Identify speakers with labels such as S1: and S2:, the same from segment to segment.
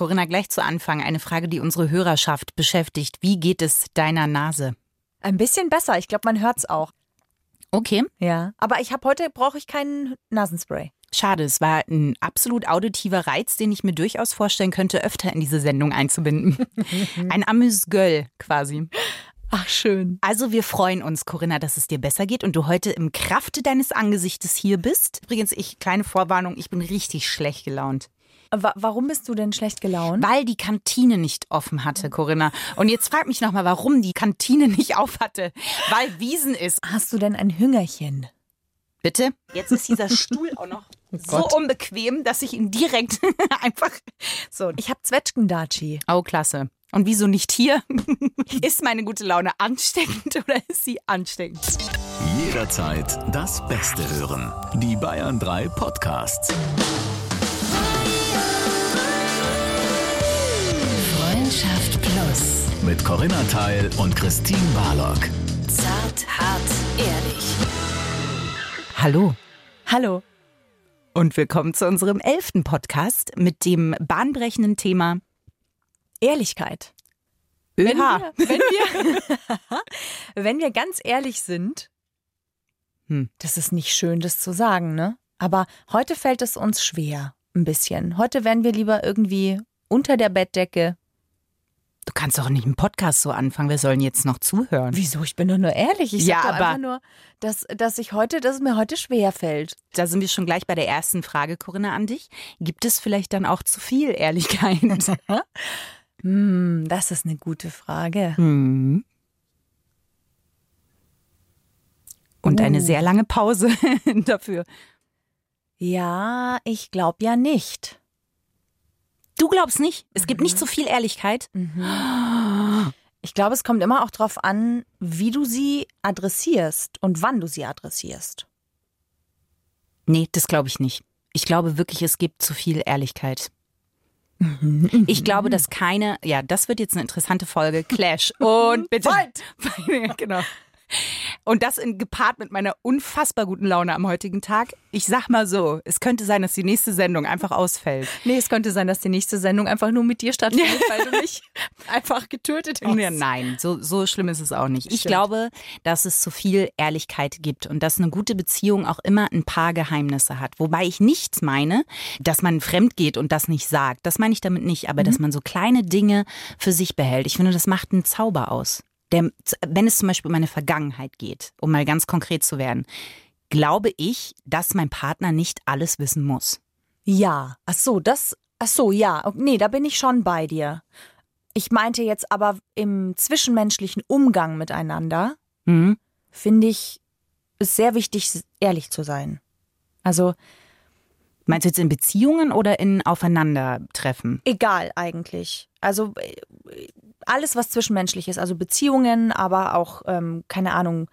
S1: Corinna, gleich zu Anfang eine Frage, die unsere Hörerschaft beschäftigt. Wie geht es deiner Nase?
S2: Ein bisschen besser. Ich glaube, man hört es auch.
S1: Okay.
S2: Ja. Aber ich habe heute brauche ich keinen Nasenspray.
S1: Schade, es war ein absolut auditiver Reiz, den ich mir durchaus vorstellen könnte, öfter in diese Sendung einzubinden. ein Amüsgöl quasi.
S2: Ach, schön.
S1: Also wir freuen uns, Corinna, dass es dir besser geht und du heute im Krafte deines Angesichtes hier bist. Übrigens, ich, kleine Vorwarnung, ich bin richtig schlecht gelaunt.
S2: Wa warum bist du denn schlecht gelaunt?
S1: Weil die Kantine nicht offen hatte, Corinna. Und jetzt frag mich nochmal, warum die Kantine nicht auf hatte. Weil Wiesen ist.
S2: Hast du denn ein Hüngerchen?
S1: Bitte? Jetzt ist dieser Stuhl auch noch oh so unbequem, dass ich ihn direkt einfach so.
S2: Ich habe Zwetschgendatschi.
S1: Oh, klasse. Und wieso nicht hier? ist meine gute Laune ansteckend oder ist sie ansteckend?
S3: Jederzeit das Beste hören. Die Bayern 3 Podcasts. Mit Corinna Teil und Christine Barlock.
S4: Zart, hart, ehrlich.
S1: Hallo.
S2: Hallo.
S1: Und willkommen zu unserem elften Podcast mit dem bahnbrechenden Thema
S2: Ehrlichkeit. Wenn wir, wenn, wir, wenn wir ganz ehrlich sind, hm. das ist nicht schön, das zu sagen, ne? Aber heute fällt es uns schwer, ein bisschen. Heute werden wir lieber irgendwie unter der Bettdecke
S1: Du kannst doch nicht einen Podcast so anfangen. Wir sollen jetzt noch zuhören.
S2: Wieso? Ich bin doch nur ehrlich. Ich
S1: ja,
S2: sag
S1: aber
S2: nur, dass, dass ich heute, dass es mir heute schwer fällt.
S1: Da sind wir schon gleich bei der ersten Frage, Corinna, an dich. Gibt es vielleicht dann auch zu viel Ehrlichkeit?
S2: hm, das ist eine gute Frage.
S1: Hm. Und uh. eine sehr lange Pause dafür.
S2: Ja, ich glaube ja nicht.
S1: Du glaubst nicht? Es gibt mhm. nicht so viel Ehrlichkeit? Mhm.
S2: Ich glaube, es kommt immer auch darauf an, wie du sie adressierst und wann du sie adressierst.
S1: Nee, das glaube ich nicht. Ich glaube wirklich, es gibt zu viel Ehrlichkeit.
S2: Mhm.
S1: Ich glaube, dass keine, ja, das wird jetzt eine interessante Folge. Clash. Und bitte. genau. Und das in, gepaart mit meiner unfassbar guten Laune am heutigen Tag. Ich sag mal so, es könnte sein, dass die nächste Sendung einfach ausfällt.
S2: Nee, es könnte sein, dass die nächste Sendung einfach nur mit dir stattfindet, weil du mich einfach getötet hast.
S1: Ja, nein, so, so schlimm ist es auch nicht. Stimmt. Ich glaube, dass es zu viel Ehrlichkeit gibt und dass eine gute Beziehung auch immer ein paar Geheimnisse hat. Wobei ich nichts meine, dass man fremd geht und das nicht sagt. Das meine ich damit nicht, aber mhm. dass man so kleine Dinge für sich behält. Ich finde, das macht einen Zauber aus der, wenn es zum Beispiel um meine Vergangenheit geht, um mal ganz konkret zu werden, glaube ich, dass mein Partner nicht alles wissen muss.
S2: Ja, ach so, das, ach so, ja, nee, da bin ich schon bei dir. Ich meinte jetzt aber im zwischenmenschlichen Umgang miteinander,
S1: mhm.
S2: finde ich es sehr wichtig, ehrlich zu sein. Also,
S1: Meinst du jetzt in Beziehungen oder in Aufeinandertreffen?
S2: Egal eigentlich. Also alles, was zwischenmenschlich ist, also Beziehungen, aber auch, ähm, keine Ahnung,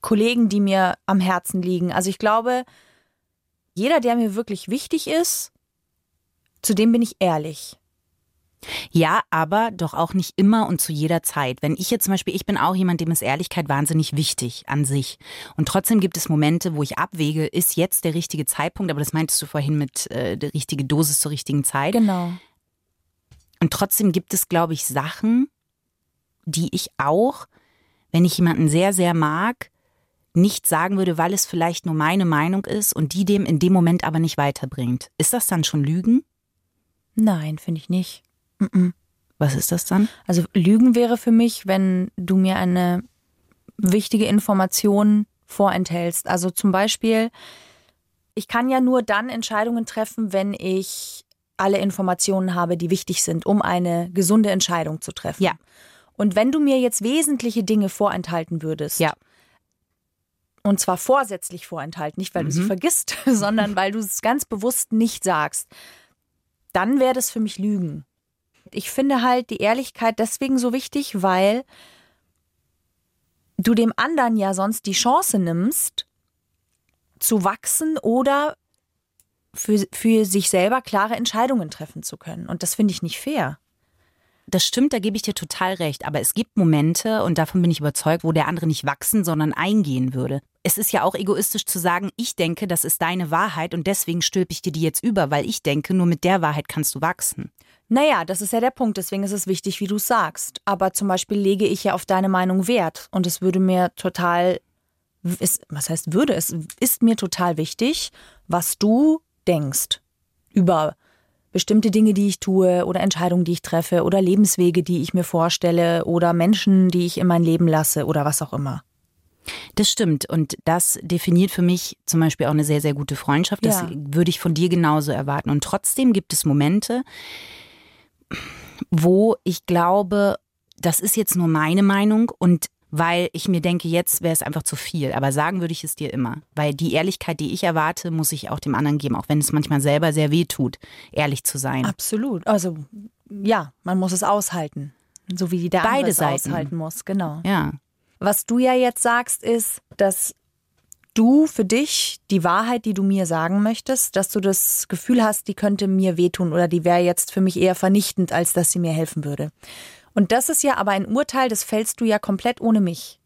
S2: Kollegen, die mir am Herzen liegen. Also ich glaube, jeder, der mir wirklich wichtig ist, zu dem bin ich ehrlich.
S1: Ja, aber doch auch nicht immer und zu jeder Zeit. Wenn ich jetzt zum Beispiel, ich bin auch jemand, dem ist Ehrlichkeit wahnsinnig wichtig an sich. Und trotzdem gibt es Momente, wo ich abwäge, ist jetzt der richtige Zeitpunkt, aber das meintest du vorhin mit äh, der richtige Dosis zur richtigen Zeit.
S2: Genau.
S1: Und trotzdem gibt es, glaube ich, Sachen, die ich auch, wenn ich jemanden sehr, sehr mag, nicht sagen würde, weil es vielleicht nur meine Meinung ist und die dem in dem Moment aber nicht weiterbringt. Ist das dann schon Lügen?
S2: Nein, finde ich nicht.
S1: Was ist das dann?
S2: Also Lügen wäre für mich, wenn du mir eine wichtige Information vorenthältst. Also zum Beispiel, ich kann ja nur dann Entscheidungen treffen, wenn ich alle Informationen habe, die wichtig sind, um eine gesunde Entscheidung zu treffen.
S1: Ja.
S2: Und wenn du mir jetzt wesentliche Dinge vorenthalten würdest,
S1: ja.
S2: und zwar vorsätzlich vorenthalten, nicht weil mhm. du sie vergisst, sondern weil du es ganz bewusst nicht sagst, dann wäre das für mich Lügen. Ich finde halt die Ehrlichkeit deswegen so wichtig, weil du dem anderen ja sonst die Chance nimmst, zu wachsen oder für, für sich selber klare Entscheidungen treffen zu können. Und das finde ich nicht fair.
S1: Das stimmt, da gebe ich dir total recht. Aber es gibt Momente, und davon bin ich überzeugt, wo der andere nicht wachsen, sondern eingehen würde. Es ist ja auch egoistisch zu sagen, ich denke, das ist deine Wahrheit und deswegen stülpe ich dir die jetzt über, weil ich denke, nur mit der Wahrheit kannst du wachsen.
S2: Naja, das ist ja der Punkt, deswegen ist es wichtig, wie du sagst. Aber zum Beispiel lege ich ja auf deine Meinung Wert und es würde mir total, ist, was heißt würde, es ist mir total wichtig, was du denkst über bestimmte Dinge, die ich tue oder Entscheidungen, die ich treffe oder Lebenswege, die ich mir vorstelle oder Menschen, die ich in mein Leben lasse oder was auch immer.
S1: Das stimmt. Und das definiert für mich zum Beispiel auch eine sehr, sehr gute Freundschaft. Das ja. würde ich von dir genauso erwarten. Und trotzdem gibt es Momente, wo ich glaube, das ist jetzt nur meine Meinung und weil ich mir denke, jetzt wäre es einfach zu viel. Aber sagen würde ich es dir immer. Weil die Ehrlichkeit, die ich erwarte, muss ich auch dem anderen geben, auch wenn es manchmal selber sehr weh tut, ehrlich zu sein.
S2: Absolut. Also ja, man muss es aushalten. So wie die der
S1: Beide
S2: andere
S1: Seiten.
S2: aushalten muss, genau.
S1: Ja.
S2: Was du ja jetzt sagst, ist, dass du für dich die Wahrheit, die du mir sagen möchtest, dass du das Gefühl hast, die könnte mir wehtun oder die wäre jetzt für mich eher vernichtend, als dass sie mir helfen würde. Und das ist ja aber ein Urteil, das fällst du ja komplett ohne mich.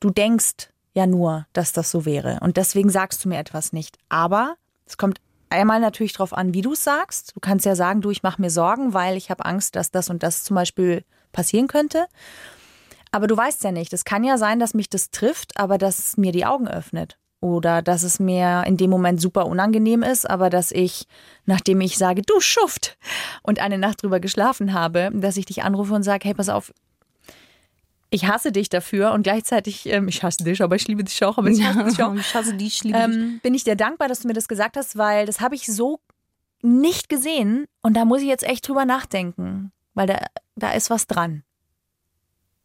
S2: Du denkst ja nur, dass das so wäre. Und deswegen sagst du mir etwas nicht. Aber es kommt einmal natürlich darauf an, wie du es sagst. Du kannst ja sagen, du, ich mache mir Sorgen, weil ich habe Angst, dass das und das zum Beispiel passieren könnte. Aber du weißt ja nicht. Es kann ja sein, dass mich das trifft, aber dass es mir die Augen öffnet oder dass es mir in dem Moment super unangenehm ist, aber dass ich, nachdem ich sage, du Schuft und eine Nacht drüber geschlafen habe, dass ich dich anrufe und sage, hey, pass auf, ich hasse dich dafür und gleichzeitig, ähm, ich hasse dich, aber ich liebe dich auch, aber ich hasse dich auch.
S1: ich hasse dich, ich liebe
S2: ähm,
S1: dich.
S2: Bin ich dir dankbar, dass du mir das gesagt hast, weil das habe ich so nicht gesehen und da muss ich jetzt echt drüber nachdenken, weil da, da ist was dran.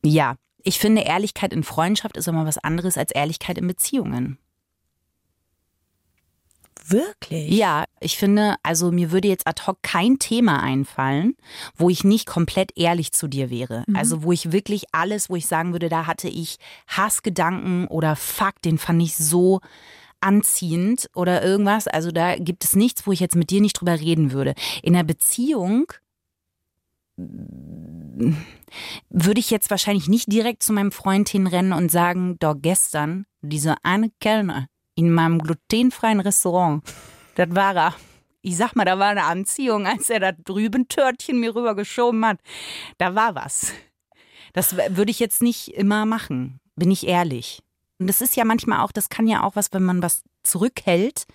S1: Ja, ich finde, Ehrlichkeit in Freundschaft ist immer was anderes als Ehrlichkeit in Beziehungen.
S2: Wirklich?
S1: Ja, ich finde, also mir würde jetzt ad hoc kein Thema einfallen, wo ich nicht komplett ehrlich zu dir wäre. Mhm. Also wo ich wirklich alles, wo ich sagen würde, da hatte ich Hassgedanken oder Fuck, den fand ich so anziehend oder irgendwas. Also da gibt es nichts, wo ich jetzt mit dir nicht drüber reden würde. In der Beziehung würde ich jetzt wahrscheinlich nicht direkt zu meinem Freund hinrennen und sagen, doch gestern, diese eine Kellner, in meinem glutenfreien Restaurant. Das war er. Ich sag mal, da war eine Anziehung, als er da drüben Törtchen mir rübergeschoben hat. Da war was. Das würde ich jetzt nicht immer machen, bin ich ehrlich. Und das ist ja manchmal auch, das kann ja auch was, wenn man was zurückhält,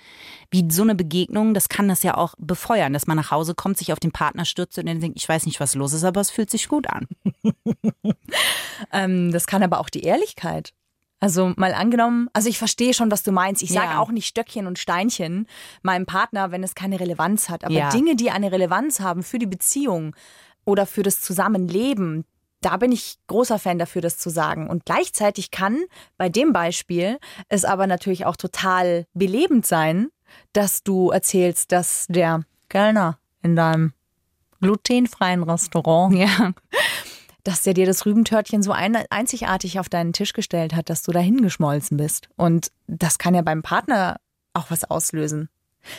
S1: wie so eine Begegnung, das kann das ja auch befeuern, dass man nach Hause kommt, sich auf den Partner stürzt und dann denkt, ich weiß nicht, was los ist, aber es fühlt sich gut an.
S2: ähm, das kann aber auch die Ehrlichkeit. Also mal angenommen, also ich verstehe schon, was du meinst. Ich sage ja. auch nicht Stöckchen und Steinchen meinem Partner, wenn es keine Relevanz hat. Aber ja. Dinge, die eine Relevanz haben für die Beziehung oder für das Zusammenleben, da bin ich großer Fan dafür, das zu sagen. Und gleichzeitig kann bei dem Beispiel es aber natürlich auch total belebend sein, dass du erzählst, dass der Kellner in deinem glutenfreien Restaurant ja dass der dir das Rübentörtchen so ein, einzigartig auf deinen Tisch gestellt hat, dass du da hingeschmolzen bist. Und das kann ja beim Partner auch was auslösen.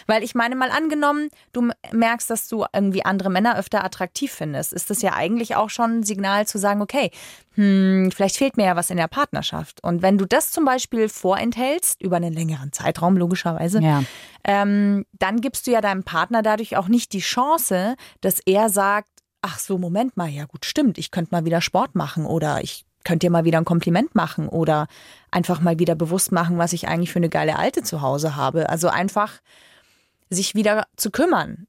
S2: Weil ich meine, mal angenommen, du merkst, dass du irgendwie andere Männer öfter attraktiv findest, ist das ja eigentlich auch schon ein Signal zu sagen, okay, hm, vielleicht fehlt mir ja was in der Partnerschaft. Und wenn du das zum Beispiel vorenthältst, über einen längeren Zeitraum logischerweise, ja. ähm, dann gibst du ja deinem Partner dadurch auch nicht die Chance, dass er sagt, ach so, Moment mal, ja gut, stimmt, ich könnte mal wieder Sport machen oder ich könnte dir mal wieder ein Kompliment machen oder einfach mal wieder bewusst machen, was ich eigentlich für eine geile Alte zu Hause habe. Also einfach sich wieder zu kümmern.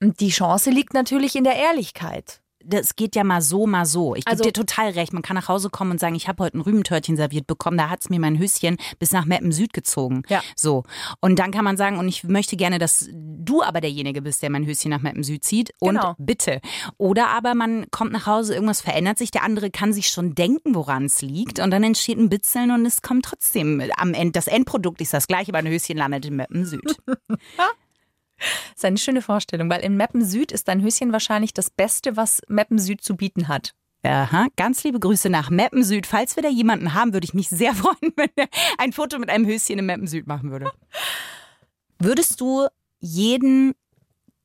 S2: Und die Chance liegt natürlich in der Ehrlichkeit
S1: das geht ja mal so, mal so. Ich gebe also, dir total recht. Man kann nach Hause kommen und sagen, ich habe heute ein Rübentörtchen serviert bekommen. Da hat es mir mein Höschen bis nach Meppen Süd gezogen. Ja. So. Und dann kann man sagen, und ich möchte gerne, dass du aber derjenige bist, der mein Höschen nach Meppen Süd zieht. Und genau. bitte. Oder aber man kommt nach Hause, irgendwas verändert sich. Der andere kann sich schon denken, woran es liegt. Und dann entsteht ein Bitzeln und es kommt trotzdem am Ende. Das Endprodukt ist das gleiche, aber ein Höschen landet in Meppen Süd.
S2: Das ist eine schöne Vorstellung, weil in Meppen Süd ist dein Höschen wahrscheinlich das Beste, was Meppen Süd zu bieten hat.
S1: Aha, ganz liebe Grüße nach Meppen Süd. Falls wir da jemanden haben, würde ich mich sehr freuen, wenn er ein Foto mit einem Höschen in Meppen Süd machen würde. Würdest du jeden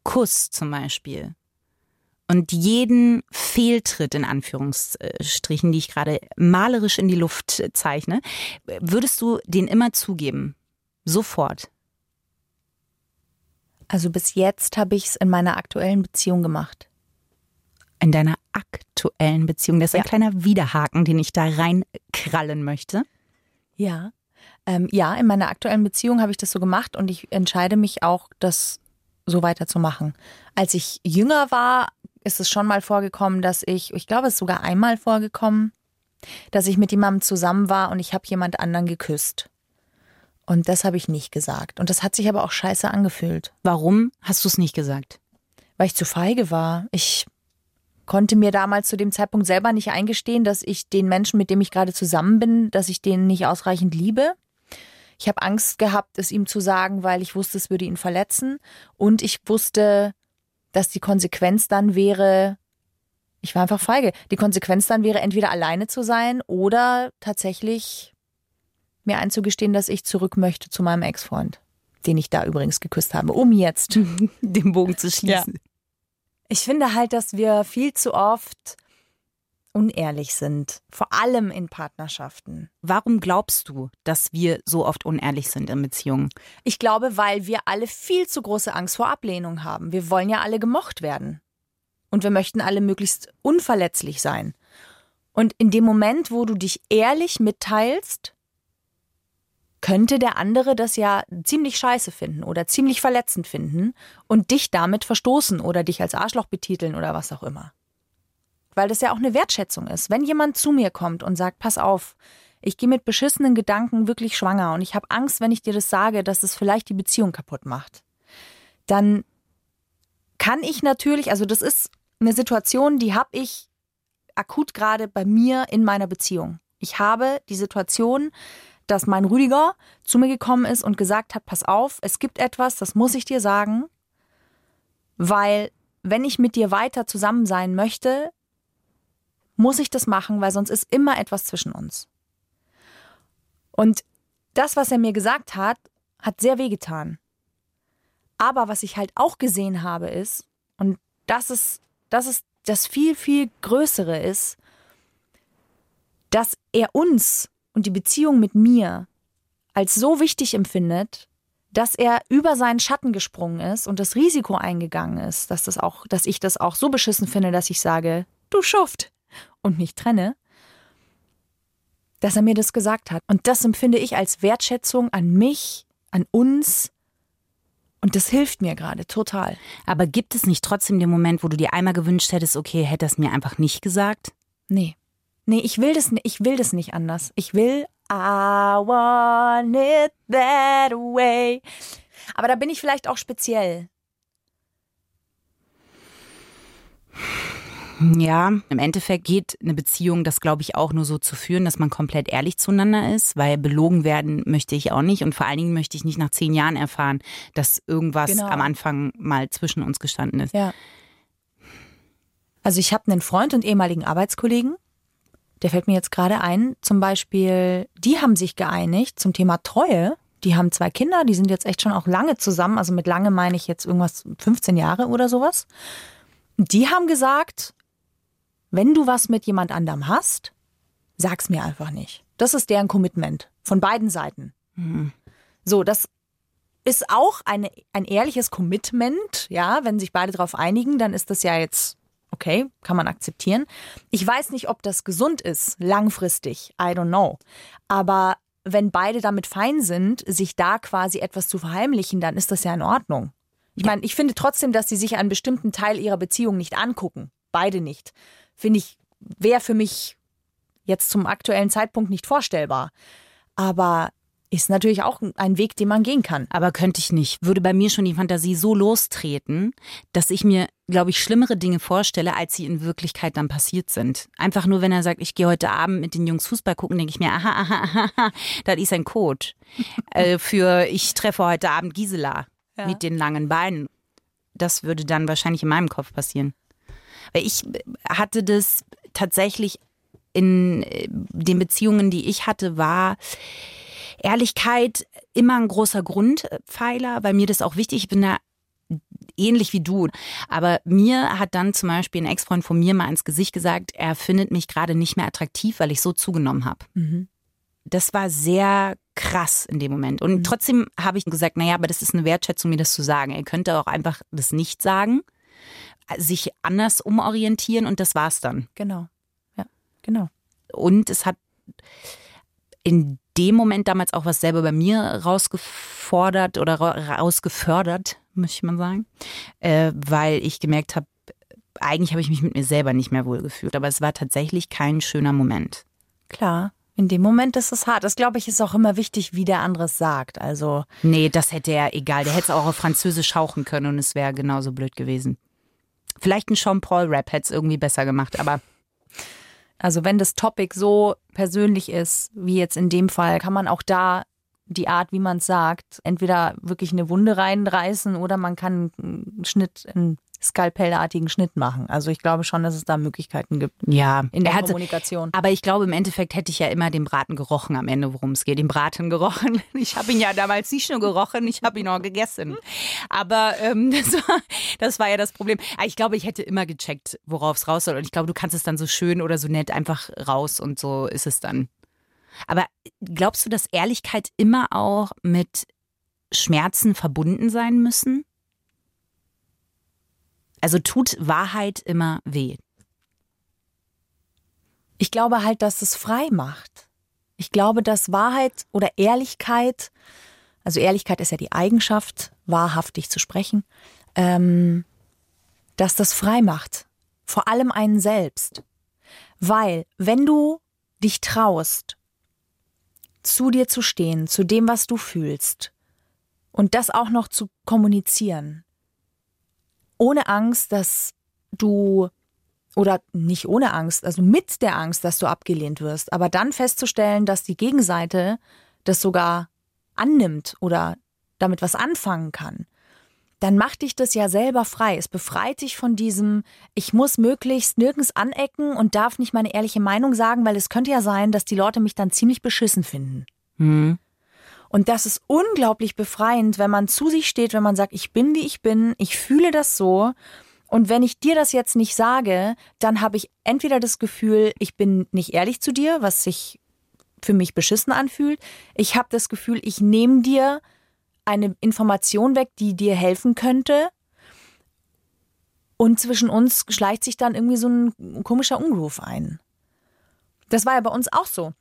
S1: Kuss zum Beispiel und jeden Fehltritt in Anführungsstrichen, die ich gerade malerisch in die Luft zeichne, würdest du den immer zugeben? Sofort.
S2: Also bis jetzt habe ich es in meiner aktuellen Beziehung gemacht.
S1: In deiner aktuellen Beziehung. Das ist ja. ein kleiner Widerhaken, den ich da reinkrallen möchte.
S2: Ja. Ähm, ja, in meiner aktuellen Beziehung habe ich das so gemacht und ich entscheide mich auch, das so weiterzumachen. Als ich jünger war, ist es schon mal vorgekommen, dass ich, ich glaube, es ist sogar einmal vorgekommen, dass ich mit jemandem zusammen war und ich habe jemand anderen geküsst. Und das habe ich nicht gesagt. Und das hat sich aber auch scheiße angefühlt.
S1: Warum hast du es nicht gesagt?
S2: Weil ich zu feige war. Ich konnte mir damals zu dem Zeitpunkt selber nicht eingestehen, dass ich den Menschen, mit dem ich gerade zusammen bin, dass ich den nicht ausreichend liebe. Ich habe Angst gehabt, es ihm zu sagen, weil ich wusste, es würde ihn verletzen. Und ich wusste, dass die Konsequenz dann wäre, ich war einfach feige. Die Konsequenz dann wäre, entweder alleine zu sein oder tatsächlich mir einzugestehen, dass ich zurück möchte zu meinem Ex-Freund, den ich da übrigens geküsst habe, um jetzt
S1: den Bogen zu schließen. Ja.
S2: Ich finde halt, dass wir viel zu oft unehrlich sind, vor allem in Partnerschaften.
S1: Warum glaubst du, dass wir so oft unehrlich sind in Beziehungen?
S2: Ich glaube, weil wir alle viel zu große Angst vor Ablehnung haben. Wir wollen ja alle gemocht werden. Und wir möchten alle möglichst unverletzlich sein. Und in dem Moment, wo du dich ehrlich mitteilst, könnte der andere das ja ziemlich scheiße finden oder ziemlich verletzend finden und dich damit verstoßen oder dich als Arschloch betiteln oder was auch immer weil das ja auch eine Wertschätzung ist. Wenn jemand zu mir kommt und sagt, pass auf, ich gehe mit beschissenen Gedanken wirklich schwanger und ich habe Angst, wenn ich dir das sage, dass es vielleicht die Beziehung kaputt macht, dann kann ich natürlich, also das ist eine Situation, die habe ich akut gerade bei mir in meiner Beziehung. Ich habe die Situation, dass mein Rüdiger zu mir gekommen ist und gesagt hat, pass auf, es gibt etwas, das muss ich dir sagen, weil wenn ich mit dir weiter zusammen sein möchte, muss ich das machen, weil sonst ist immer etwas zwischen uns. Und das, was er mir gesagt hat, hat sehr wehgetan. Aber was ich halt auch gesehen habe, ist, und das ist, das ist das viel, viel Größere ist, dass er uns und die Beziehung mit mir als so wichtig empfindet, dass er über seinen Schatten gesprungen ist und das Risiko eingegangen ist, dass das auch, dass ich das auch so beschissen finde, dass ich sage, du Schuft, und mich trenne, dass er mir das gesagt hat. Und das empfinde ich als Wertschätzung an mich, an uns. Und das hilft mir gerade total.
S1: Aber gibt es nicht trotzdem den Moment, wo du dir einmal gewünscht hättest, okay, hätte es mir einfach nicht gesagt?
S2: Nee. Nee, ich will das, ich will das nicht anders. Ich will, I want it that way. Aber da bin ich vielleicht auch speziell.
S1: Ja, im Endeffekt geht eine Beziehung, das glaube ich auch nur so zu führen, dass man komplett ehrlich zueinander ist, weil belogen werden möchte ich auch nicht und vor allen Dingen möchte ich nicht nach zehn Jahren erfahren, dass irgendwas genau. am Anfang mal zwischen uns gestanden ist.
S2: Ja. Also ich habe einen Freund und ehemaligen Arbeitskollegen, der fällt mir jetzt gerade ein, zum Beispiel, die haben sich geeinigt zum Thema Treue. Die haben zwei Kinder, die sind jetzt echt schon auch lange zusammen. Also mit lange meine ich jetzt irgendwas 15 Jahre oder sowas. Die haben gesagt, wenn du was mit jemand anderem hast, sag's mir einfach nicht. Das ist deren Commitment von beiden Seiten. Mhm. So, das ist auch eine, ein ehrliches Commitment, ja, wenn sich beide darauf einigen, dann ist das ja jetzt okay, kann man akzeptieren. Ich weiß nicht, ob das gesund ist, langfristig, I don't know. Aber wenn beide damit fein sind, sich da quasi etwas zu verheimlichen, dann ist das ja in Ordnung. Ich meine, ich finde trotzdem, dass sie sich einen bestimmten Teil ihrer Beziehung nicht angucken. Beide nicht finde ich, wäre für mich jetzt zum aktuellen Zeitpunkt nicht vorstellbar. Aber ist natürlich auch ein Weg, den man gehen kann.
S1: Aber könnte ich nicht. Würde bei mir schon die Fantasie so lostreten, dass ich mir, glaube ich, schlimmere Dinge vorstelle, als sie in Wirklichkeit dann passiert sind. Einfach nur, wenn er sagt, ich gehe heute Abend mit den Jungs Fußball gucken, denke ich mir, aha, aha, aha, aha das ist ein Code. äh, für ich treffe heute Abend Gisela ja. mit den langen Beinen. Das würde dann wahrscheinlich in meinem Kopf passieren. Weil ich hatte das tatsächlich in äh, den Beziehungen, die ich hatte, war Ehrlichkeit immer ein großer Grundpfeiler, weil mir das auch wichtig. Ich bin da ähnlich wie du. Aber mir hat dann zum Beispiel ein Ex-Freund von mir mal ins Gesicht gesagt, er findet mich gerade nicht mehr attraktiv, weil ich so zugenommen habe. Mhm. Das war sehr krass in dem Moment. Und mhm. trotzdem habe ich gesagt, naja, aber das ist eine Wertschätzung, mir das zu sagen. Er könnte auch einfach das nicht sagen sich anders umorientieren und das war's dann.
S2: Genau. Ja, genau.
S1: Und es hat in dem Moment damals auch was selber bei mir rausgefordert oder rausgefördert, muss ich mal sagen, äh, weil ich gemerkt habe, eigentlich habe ich mich mit mir selber nicht mehr wohlgefühlt, aber es war tatsächlich kein schöner Moment.
S2: Klar. In dem Moment ist es hart. Das glaube ich ist auch immer wichtig, wie der andere es sagt. Also
S1: nee, das hätte er egal. Der hätte es auch auf Französisch hauchen können und es wäre genauso blöd gewesen. Vielleicht ein Sean Paul Rap hätte es irgendwie besser gemacht, aber
S2: also wenn das Topic so persönlich ist, wie jetzt in dem Fall, kann man auch da die Art, wie man es sagt, entweder wirklich eine Wunde reinreißen oder man kann einen Schnitt, einen skalpellartigen Schnitt machen. Also ich glaube schon, dass es da Möglichkeiten gibt.
S1: Ja,
S2: in der hatte, Kommunikation.
S1: Aber ich glaube, im Endeffekt hätte ich ja immer den Braten gerochen am Ende, worum es geht. Den Braten gerochen. Ich habe ihn ja damals nicht nur gerochen, ich habe ihn auch gegessen. Aber ähm, das, war, das war ja das Problem. Ich glaube, ich hätte immer gecheckt, worauf es raus soll. Und ich glaube, du kannst es dann so schön oder so nett einfach raus und so ist es dann. Aber glaubst du, dass Ehrlichkeit immer auch mit Schmerzen verbunden sein müssen? Also tut Wahrheit immer weh?
S2: Ich glaube halt, dass es frei macht. Ich glaube, dass Wahrheit oder Ehrlichkeit, also Ehrlichkeit ist ja die Eigenschaft, wahrhaftig zu sprechen, ähm, dass das frei macht. Vor allem einen selbst. Weil, wenn du dich traust, zu dir zu stehen, zu dem, was du fühlst, und das auch noch zu kommunizieren, ohne Angst, dass du oder nicht ohne Angst, also mit der Angst, dass du abgelehnt wirst, aber dann festzustellen, dass die Gegenseite das sogar annimmt oder damit was anfangen kann, dann macht dich das ja selber frei. Es befreit dich von diesem, ich muss möglichst nirgends anecken und darf nicht meine ehrliche Meinung sagen, weil es könnte ja sein, dass die Leute mich dann ziemlich beschissen finden. Mhm. Und das ist unglaublich befreiend, wenn man zu sich steht, wenn man sagt, ich bin wie ich bin, ich fühle das so. Und wenn ich dir das jetzt nicht sage, dann habe ich entweder das Gefühl, ich bin nicht ehrlich zu dir, was sich für mich beschissen anfühlt. Ich habe das Gefühl, ich nehme dir eine Information weg, die dir helfen könnte. Und zwischen uns schleicht sich dann irgendwie so ein komischer Ungruf ein. Das war ja bei uns auch so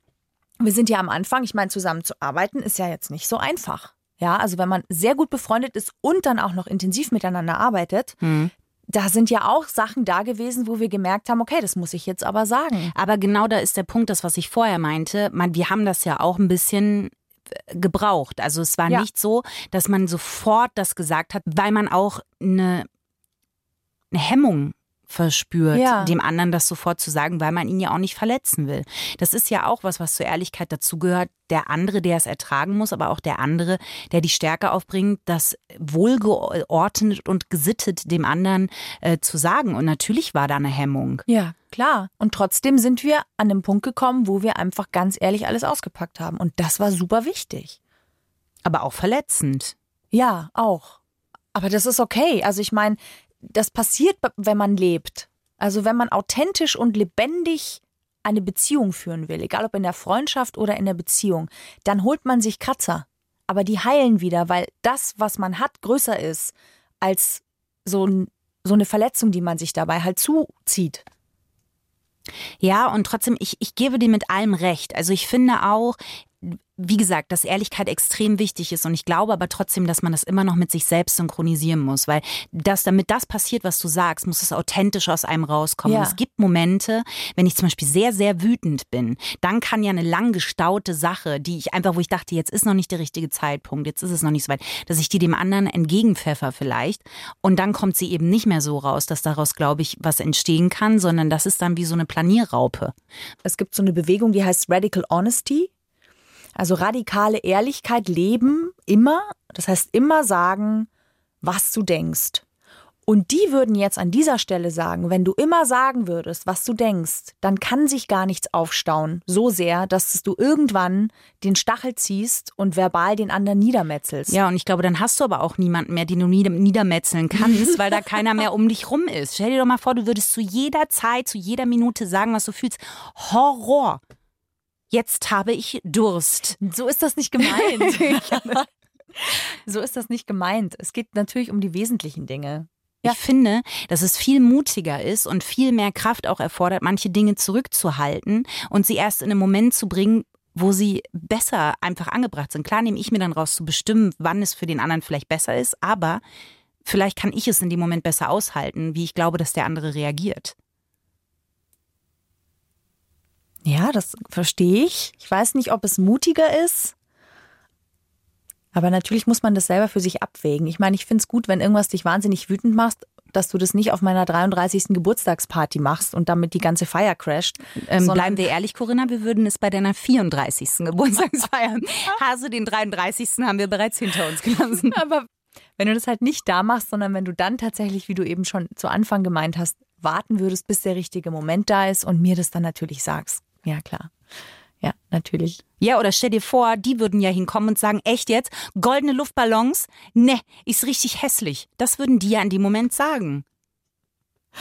S2: wir sind ja am Anfang, ich meine, zusammen zu arbeiten ist ja jetzt nicht so einfach. Ja, also wenn man sehr gut befreundet ist und dann auch noch intensiv miteinander arbeitet, mhm. da sind ja auch Sachen da gewesen, wo wir gemerkt haben, okay, das muss ich jetzt aber sagen.
S1: Aber genau da ist der Punkt, das, was ich vorher meinte. Man, wir haben das ja auch ein bisschen äh, gebraucht. Also es war ja. nicht so, dass man sofort das gesagt hat, weil man auch eine, eine Hemmung verspürt, ja. dem anderen das sofort zu sagen, weil man ihn ja auch nicht verletzen will. Das ist ja auch was, was zur Ehrlichkeit dazugehört. Der andere, der es ertragen muss, aber auch der andere, der die Stärke aufbringt, das wohlgeordnet und gesittet dem anderen äh, zu sagen. Und natürlich war da eine Hemmung.
S2: Ja, klar. Und trotzdem sind wir an den Punkt gekommen, wo wir einfach ganz ehrlich alles ausgepackt haben. Und das war super wichtig.
S1: Aber auch verletzend.
S2: Ja, auch. Aber das ist okay. Also ich meine, das passiert, wenn man lebt. Also wenn man authentisch und lebendig eine Beziehung führen will, egal ob in der Freundschaft oder in der Beziehung, dann holt man sich Kratzer. Aber die heilen wieder, weil das, was man hat, größer ist als so, so eine Verletzung, die man sich dabei halt zuzieht.
S1: Ja, und trotzdem, ich, ich gebe dir mit allem recht. Also ich finde auch, wie gesagt, dass Ehrlichkeit extrem wichtig ist und ich glaube aber trotzdem, dass man das immer noch mit sich selbst synchronisieren muss, weil das, damit das passiert, was du sagst, muss es authentisch aus einem rauskommen. Ja. Es gibt Momente, wenn ich zum Beispiel sehr, sehr wütend bin, dann kann ja eine lang gestaute Sache, die ich einfach, wo ich dachte, jetzt ist noch nicht der richtige Zeitpunkt, jetzt ist es noch nicht so weit, dass ich die dem anderen entgegenpfeffer vielleicht und dann kommt sie eben nicht mehr so raus, dass daraus, glaube ich, was entstehen kann, sondern das ist dann wie so eine Planierraupe.
S2: Es gibt so eine Bewegung, die heißt Radical Honesty. Also radikale Ehrlichkeit leben immer, das heißt immer sagen, was du denkst. Und die würden jetzt an dieser Stelle sagen, wenn du immer sagen würdest, was du denkst, dann kann sich gar nichts aufstauen, so sehr, dass du irgendwann den Stachel ziehst und verbal den anderen niedermetzelst.
S1: Ja, und ich glaube, dann hast du aber auch niemanden mehr, den du niedermetzeln kannst, weil da keiner mehr um dich rum ist. Stell dir doch mal vor, du würdest zu jeder Zeit, zu jeder Minute sagen, was du fühlst. Horror jetzt habe ich Durst.
S2: So ist das nicht gemeint. so ist das nicht gemeint. Es geht natürlich um die wesentlichen Dinge.
S1: Ja. Ich finde, dass es viel mutiger ist und viel mehr Kraft auch erfordert, manche Dinge zurückzuhalten und sie erst in einen Moment zu bringen, wo sie besser einfach angebracht sind. Klar nehme ich mir dann raus zu bestimmen, wann es für den anderen vielleicht besser ist, aber vielleicht kann ich es in dem Moment besser aushalten, wie ich glaube, dass der andere reagiert.
S2: Ja, das verstehe ich. Ich weiß nicht, ob es mutiger ist. Aber natürlich muss man das selber für sich abwägen. Ich meine, ich finde es gut, wenn irgendwas dich wahnsinnig wütend macht, dass du das nicht auf meiner 33. Geburtstagsparty machst und damit die ganze Feier crasht.
S1: Ähm, bleiben wir ehrlich, Corinna, wir würden es bei deiner 34. Geburtstagsfeier. Hase, den 33. haben wir bereits hinter uns gelassen.
S2: Aber wenn du das halt nicht da machst, sondern wenn du dann tatsächlich, wie du eben schon zu Anfang gemeint hast, warten würdest, bis der richtige Moment da ist und mir das dann natürlich sagst. Ja, klar. Ja, natürlich.
S1: Ja, oder stell dir vor, die würden ja hinkommen und sagen, echt jetzt, goldene Luftballons? Ne, ist richtig hässlich. Das würden die ja in dem Moment sagen.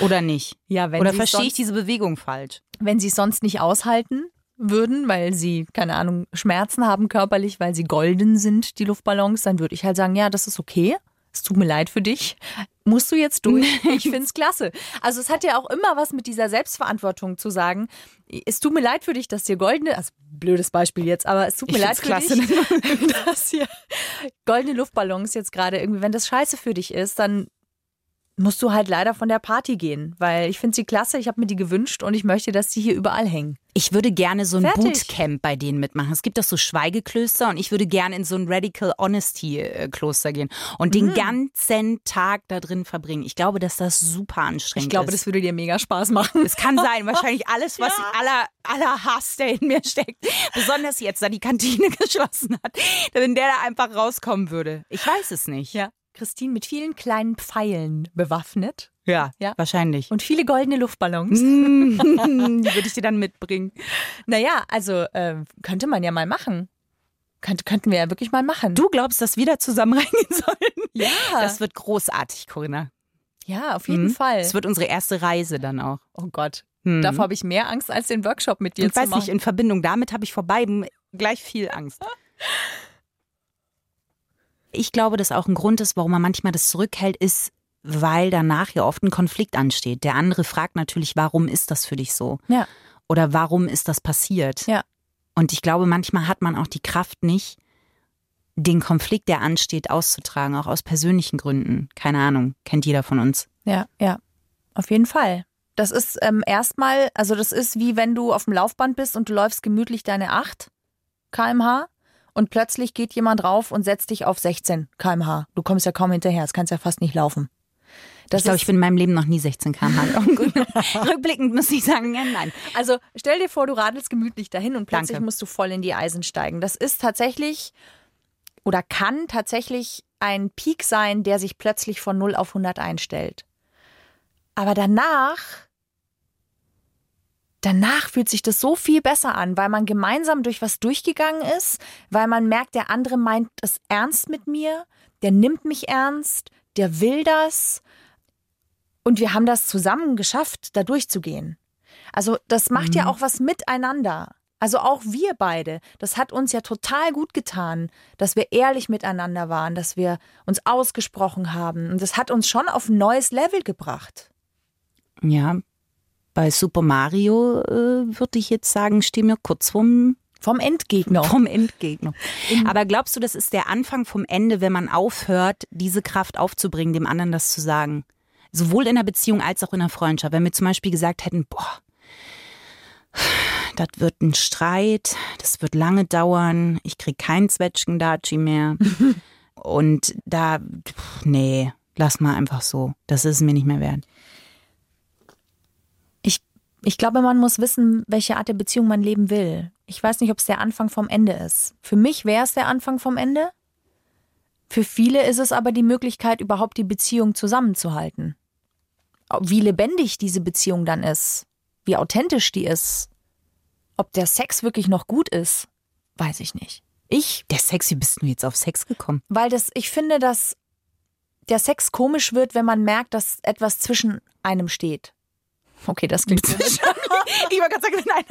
S1: Oder nicht?
S2: Ja, wenn
S1: Oder verstehe ich diese Bewegung falsch?
S2: Wenn sie es sonst nicht aushalten würden, weil sie, keine Ahnung, Schmerzen haben körperlich, weil sie golden sind, die Luftballons, dann würde ich halt sagen, ja, das ist okay es tut mir leid für dich, musst du jetzt durch. Ich finde es klasse. Also es hat ja auch immer was mit dieser Selbstverantwortung zu sagen. Es tut mir leid für dich, dass dir goldene, also blödes Beispiel jetzt, aber es tut mir
S1: ich
S2: leid für
S1: klasse.
S2: dich, dass hier goldene Luftballons jetzt gerade irgendwie, wenn das scheiße für dich ist, dann musst du halt leider von der Party gehen, weil ich finde sie klasse, ich habe mir die gewünscht und ich möchte, dass sie hier überall hängen.
S1: Ich würde gerne so ein Fertig. Bootcamp bei denen mitmachen. Es gibt doch so Schweigeklöster und ich würde gerne in so ein Radical Honesty äh, Kloster gehen und mhm. den ganzen Tag da drin verbringen. Ich glaube, dass das super anstrengend ist.
S2: Ich glaube,
S1: ist.
S2: das würde dir mega Spaß machen.
S1: Es kann sein, wahrscheinlich alles, was ja. aller, aller Hass, der in mir steckt, besonders jetzt, da die Kantine geschlossen hat, wenn der da einfach rauskommen würde. Ich weiß es nicht.
S2: Ja. Christine mit vielen kleinen Pfeilen bewaffnet.
S1: Ja, ja, wahrscheinlich.
S2: Und viele goldene Luftballons.
S1: Mm, die würde ich dir dann mitbringen.
S2: Naja, also äh, könnte man ja mal machen. Könnt, könnten wir ja wirklich mal machen.
S1: Du glaubst, dass wir da zusammen reingehen sollen?
S2: Ja.
S1: Das wird großartig, Corinna.
S2: Ja, auf jeden hm. Fall.
S1: Das wird unsere erste Reise dann auch.
S2: Oh Gott. Hm. Davor habe ich mehr Angst als den Workshop mit dir
S1: ich
S2: zu
S1: machen. weiß nicht, in Verbindung damit habe ich vor beiden gleich viel Angst. Ich glaube, dass auch ein Grund ist, warum man manchmal das zurückhält, ist, weil danach ja oft ein Konflikt ansteht. Der andere fragt natürlich, warum ist das für dich so?
S2: Ja.
S1: Oder warum ist das passiert?
S2: Ja.
S1: Und ich glaube, manchmal hat man auch die Kraft nicht, den Konflikt, der ansteht, auszutragen, auch aus persönlichen Gründen. Keine Ahnung, kennt jeder von uns.
S2: Ja, ja, auf jeden Fall. Das ist ähm, erstmal, also das ist wie wenn du auf dem Laufband bist und du läufst gemütlich deine 8 kmh und plötzlich geht jemand drauf und setzt dich auf 16 km/h. Du kommst ja kaum hinterher, das kannst ja fast nicht laufen.
S1: Das ich glaube, ich bin in meinem Leben noch nie 16 km/h. Rückblickend muss ich sagen, ja, nein.
S2: Also stell dir vor, du radelst gemütlich dahin und plötzlich Danke. musst du voll in die Eisen steigen. Das ist tatsächlich oder kann tatsächlich ein Peak sein, der sich plötzlich von 0 auf 100 einstellt. Aber danach danach fühlt sich das so viel besser an, weil man gemeinsam durch was durchgegangen ist, weil man merkt, der andere meint es ernst mit mir, der nimmt mich ernst, der will das. Und wir haben das zusammen geschafft, da durchzugehen. Also das macht mhm. ja auch was miteinander. Also auch wir beide. Das hat uns ja total gut getan, dass wir ehrlich miteinander waren, dass wir uns ausgesprochen haben. Und das hat uns schon auf ein neues Level gebracht.
S1: Ja, bei Super Mario äh, würde ich jetzt sagen, stehen wir kurz vorm
S2: vom Endgegner.
S1: Vom Endgegner. Aber glaubst du, das ist der Anfang vom Ende, wenn man aufhört, diese Kraft aufzubringen, dem anderen das zu sagen? Sowohl in der Beziehung als auch in der Freundschaft. Wenn wir zum Beispiel gesagt hätten, boah, das wird ein Streit, das wird lange dauern, ich krieg keinen Zwetschgendatschi mehr. Und da, nee, lass mal einfach so. Das ist mir nicht mehr wert.
S2: Ich glaube, man muss wissen, welche Art der Beziehung man leben will. Ich weiß nicht, ob es der Anfang vom Ende ist. Für mich wäre es der Anfang vom Ende. Für viele ist es aber die Möglichkeit, überhaupt die Beziehung zusammenzuhalten. Wie lebendig diese Beziehung dann ist, wie authentisch die ist, ob der Sex wirklich noch gut ist, weiß ich nicht. Ich.
S1: Der Sex, wie bist du jetzt auf Sex gekommen?
S2: Weil das, ich finde, dass der Sex komisch wird, wenn man merkt, dass etwas zwischen einem steht. Okay, das klingt komisch.
S1: ich war gerade sagen, nein,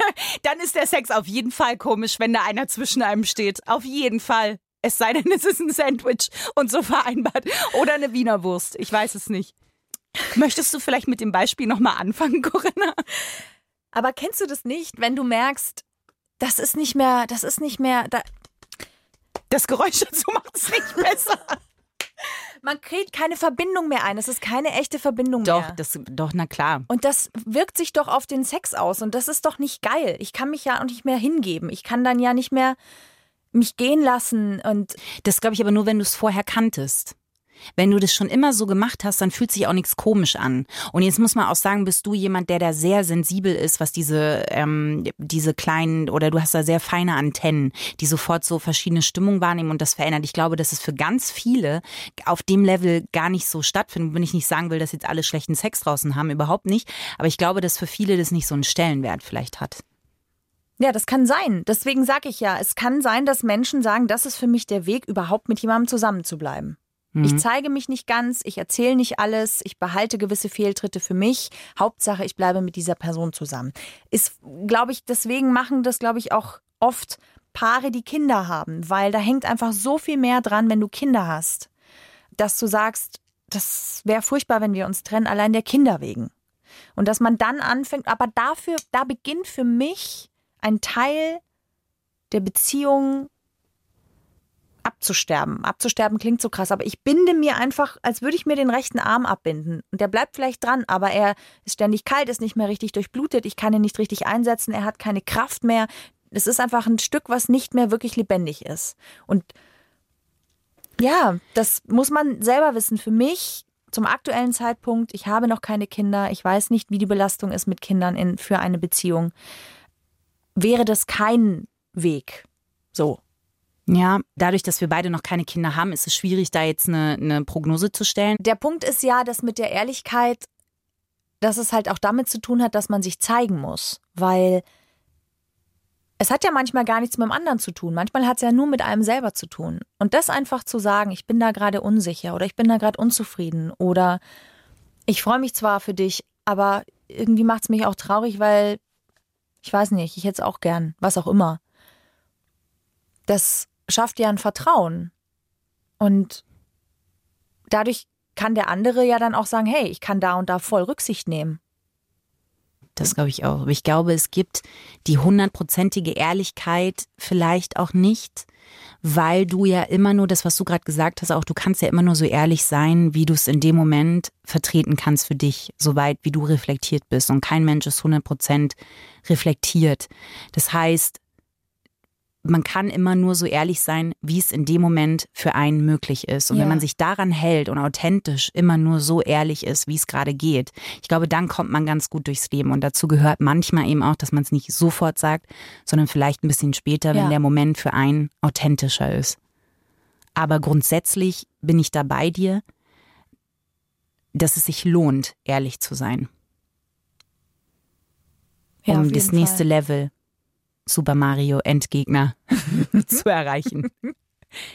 S1: dann ist der Sex auf jeden Fall komisch, wenn da einer zwischen einem steht. Auf jeden Fall. Es sei denn, es ist ein Sandwich und so vereinbart. Oder eine Wiener Wurst. Ich weiß es nicht. Möchtest du vielleicht mit dem Beispiel nochmal anfangen, Corinna?
S2: Aber kennst du das nicht, wenn du merkst, das ist nicht mehr, das ist nicht mehr, da
S1: das Geräusch dazu macht es nicht besser.
S2: Man kriegt keine Verbindung mehr ein. Es ist keine echte Verbindung
S1: doch,
S2: mehr.
S1: Das, doch, na klar.
S2: Und das wirkt sich doch auf den Sex aus. Und das ist doch nicht geil. Ich kann mich ja auch nicht mehr hingeben. Ich kann dann ja nicht mehr mich gehen lassen. Und
S1: das glaube ich aber nur, wenn du es vorher kanntest. Wenn du das schon immer so gemacht hast, dann fühlt sich auch nichts komisch an. Und jetzt muss man auch sagen, bist du jemand, der da sehr sensibel ist, was diese, ähm, diese kleinen, oder du hast da sehr feine Antennen, die sofort so verschiedene Stimmungen wahrnehmen und das verändert. Ich glaube, dass es für ganz viele auf dem Level gar nicht so stattfindet. Wenn ich nicht sagen will, dass jetzt alle schlechten Sex draußen haben, überhaupt nicht. Aber ich glaube, dass für viele das nicht so einen Stellenwert vielleicht hat.
S2: Ja, das kann sein. Deswegen sage ich ja, es kann sein, dass Menschen sagen, das ist für mich der Weg, überhaupt mit jemandem zusammenzubleiben. Mhm. Ich zeige mich nicht ganz, ich erzähle nicht alles, ich behalte gewisse Fehltritte für mich. Hauptsache, ich bleibe mit dieser Person zusammen. Ist, glaube ich, deswegen machen das, glaube ich, auch oft Paare, die Kinder haben, weil da hängt einfach so viel mehr dran, wenn du Kinder hast, dass du sagst, das wäre furchtbar, wenn wir uns trennen, allein der Kinder wegen. Und dass man dann anfängt, aber dafür, da beginnt für mich ein Teil der Beziehung abzusterben. Abzusterben klingt so krass, aber ich binde mir einfach, als würde ich mir den rechten Arm abbinden. Und der bleibt vielleicht dran, aber er ist ständig kalt, ist nicht mehr richtig durchblutet, ich kann ihn nicht richtig einsetzen, er hat keine Kraft mehr. Es ist einfach ein Stück, was nicht mehr wirklich lebendig ist. Und ja, das muss man selber wissen. Für mich zum aktuellen Zeitpunkt, ich habe noch keine Kinder, ich weiß nicht, wie die Belastung ist mit Kindern in, für eine Beziehung, wäre das kein Weg. So.
S1: Ja, dadurch, dass wir beide noch keine Kinder haben, ist es schwierig, da jetzt eine, eine Prognose zu stellen.
S2: Der Punkt ist ja, dass mit der Ehrlichkeit, dass es halt auch damit zu tun hat, dass man sich zeigen muss. Weil es hat ja manchmal gar nichts mit dem anderen zu tun. Manchmal hat es ja nur mit einem selber zu tun. Und das einfach zu sagen, ich bin da gerade unsicher oder ich bin da gerade unzufrieden oder ich freue mich zwar für dich, aber irgendwie macht es mich auch traurig, weil ich weiß nicht, ich hätte es auch gern, was auch immer. Das schafft ja ein Vertrauen. Und dadurch kann der andere ja dann auch sagen, hey, ich kann da und da voll Rücksicht nehmen.
S1: Das glaube ich auch. Aber ich glaube, es gibt die hundertprozentige Ehrlichkeit vielleicht auch nicht, weil du ja immer nur das, was du gerade gesagt hast, auch du kannst ja immer nur so ehrlich sein, wie du es in dem Moment vertreten kannst für dich, soweit wie du reflektiert bist. Und kein Mensch ist hundertprozent reflektiert. Das heißt, man kann immer nur so ehrlich sein, wie es in dem Moment für einen möglich ist. Und ja. wenn man sich daran hält und authentisch immer nur so ehrlich ist, wie es gerade geht, ich glaube, dann kommt man ganz gut durchs Leben. Und dazu gehört manchmal eben auch, dass man es nicht sofort sagt, sondern vielleicht ein bisschen später, wenn ja. der Moment für einen authentischer ist. Aber grundsätzlich bin ich da bei dir, dass es sich lohnt, ehrlich zu sein. Ja, um das nächste Fall. Level Super Mario Endgegner zu erreichen.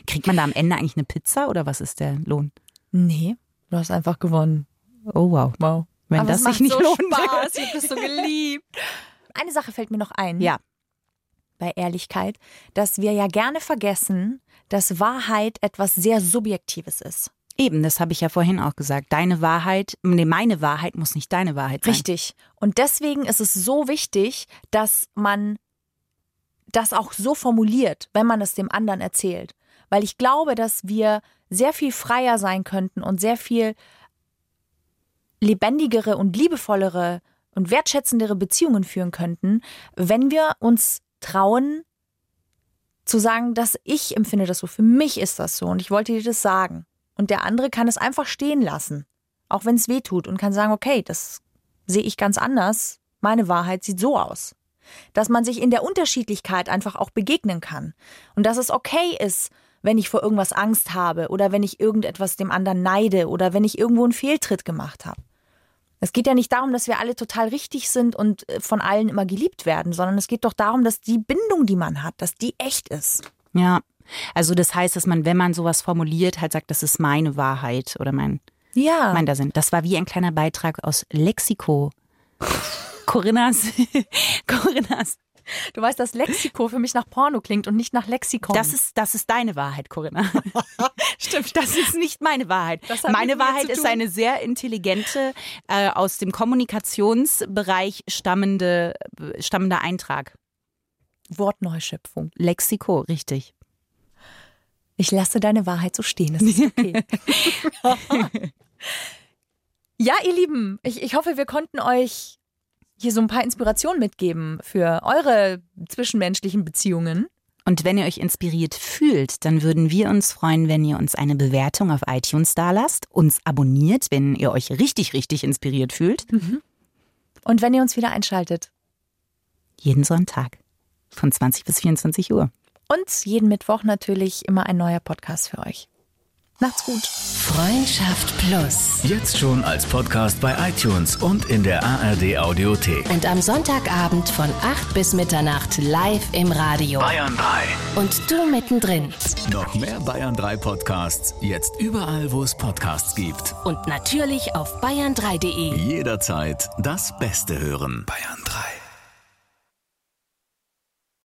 S1: Kriegt man da am Ende eigentlich eine Pizza oder was ist der Lohn?
S2: Nee, du hast einfach gewonnen.
S1: Oh wow.
S2: Wow.
S1: Wenn Aber das sich nicht
S2: so
S1: lohnt.
S2: Spaß. Ich hab das so geliebt. Eine Sache fällt mir noch ein.
S1: Ja.
S2: Bei Ehrlichkeit, dass wir ja gerne vergessen, dass Wahrheit etwas sehr Subjektives ist.
S1: Eben, das habe ich ja vorhin auch gesagt. Deine Wahrheit, nee, meine Wahrheit muss nicht deine Wahrheit sein.
S2: Richtig. Und deswegen ist es so wichtig, dass man das auch so formuliert, wenn man es dem anderen erzählt. Weil ich glaube, dass wir sehr viel freier sein könnten und sehr viel lebendigere und liebevollere und wertschätzendere Beziehungen führen könnten, wenn wir uns trauen zu sagen, dass ich empfinde das so, für mich ist das so und ich wollte dir das sagen. Und der andere kann es einfach stehen lassen, auch wenn es weh tut und kann sagen, okay, das sehe ich ganz anders, meine Wahrheit sieht so aus dass man sich in der Unterschiedlichkeit einfach auch begegnen kann und dass es okay ist, wenn ich vor irgendwas Angst habe oder wenn ich irgendetwas dem anderen neide oder wenn ich irgendwo einen Fehltritt gemacht habe. Es geht ja nicht darum, dass wir alle total richtig sind und äh, von allen immer geliebt werden, sondern es geht doch darum, dass die Bindung, die man hat, dass die echt ist.
S1: Ja, also das heißt, dass man, wenn man sowas formuliert, halt sagt, das ist meine Wahrheit oder mein,
S2: ja.
S1: mein da sind. Das war wie ein kleiner Beitrag aus Lexiko. Corinnas, Corinnas
S2: Du weißt, dass Lexiko für mich nach Porno klingt und nicht nach Lexikon.
S1: Das ist, das ist deine Wahrheit, Corinna. Stimmt, das ist nicht meine Wahrheit. Meine Wahrheit ist eine sehr intelligente, äh, aus dem Kommunikationsbereich stammende, stammender Eintrag.
S2: Wortneuschöpfung.
S1: Lexiko, richtig.
S2: Ich lasse deine Wahrheit so stehen, das ist okay. ja, ihr Lieben, ich, ich hoffe, wir konnten euch hier so ein paar Inspirationen mitgeben für eure zwischenmenschlichen Beziehungen.
S1: Und wenn ihr euch inspiriert fühlt, dann würden wir uns freuen, wenn ihr uns eine Bewertung auf iTunes dalasst, uns abonniert, wenn ihr euch richtig, richtig inspiriert fühlt. Mhm.
S2: Und wenn ihr uns wieder einschaltet.
S1: Jeden Sonntag von 20 bis 24 Uhr.
S2: Und jeden Mittwoch natürlich immer ein neuer Podcast für euch. Macht's gut.
S4: Freundschaft Plus.
S3: Jetzt schon als Podcast bei iTunes und in der ARD Audiothek.
S4: Und am Sonntagabend von 8 bis Mitternacht live im Radio.
S3: Bayern 3.
S4: Und du mittendrin.
S3: Noch mehr Bayern 3 Podcasts. Jetzt überall, wo es Podcasts gibt.
S4: Und natürlich auf bayern3.de.
S3: Jederzeit das Beste hören. Bayern 3.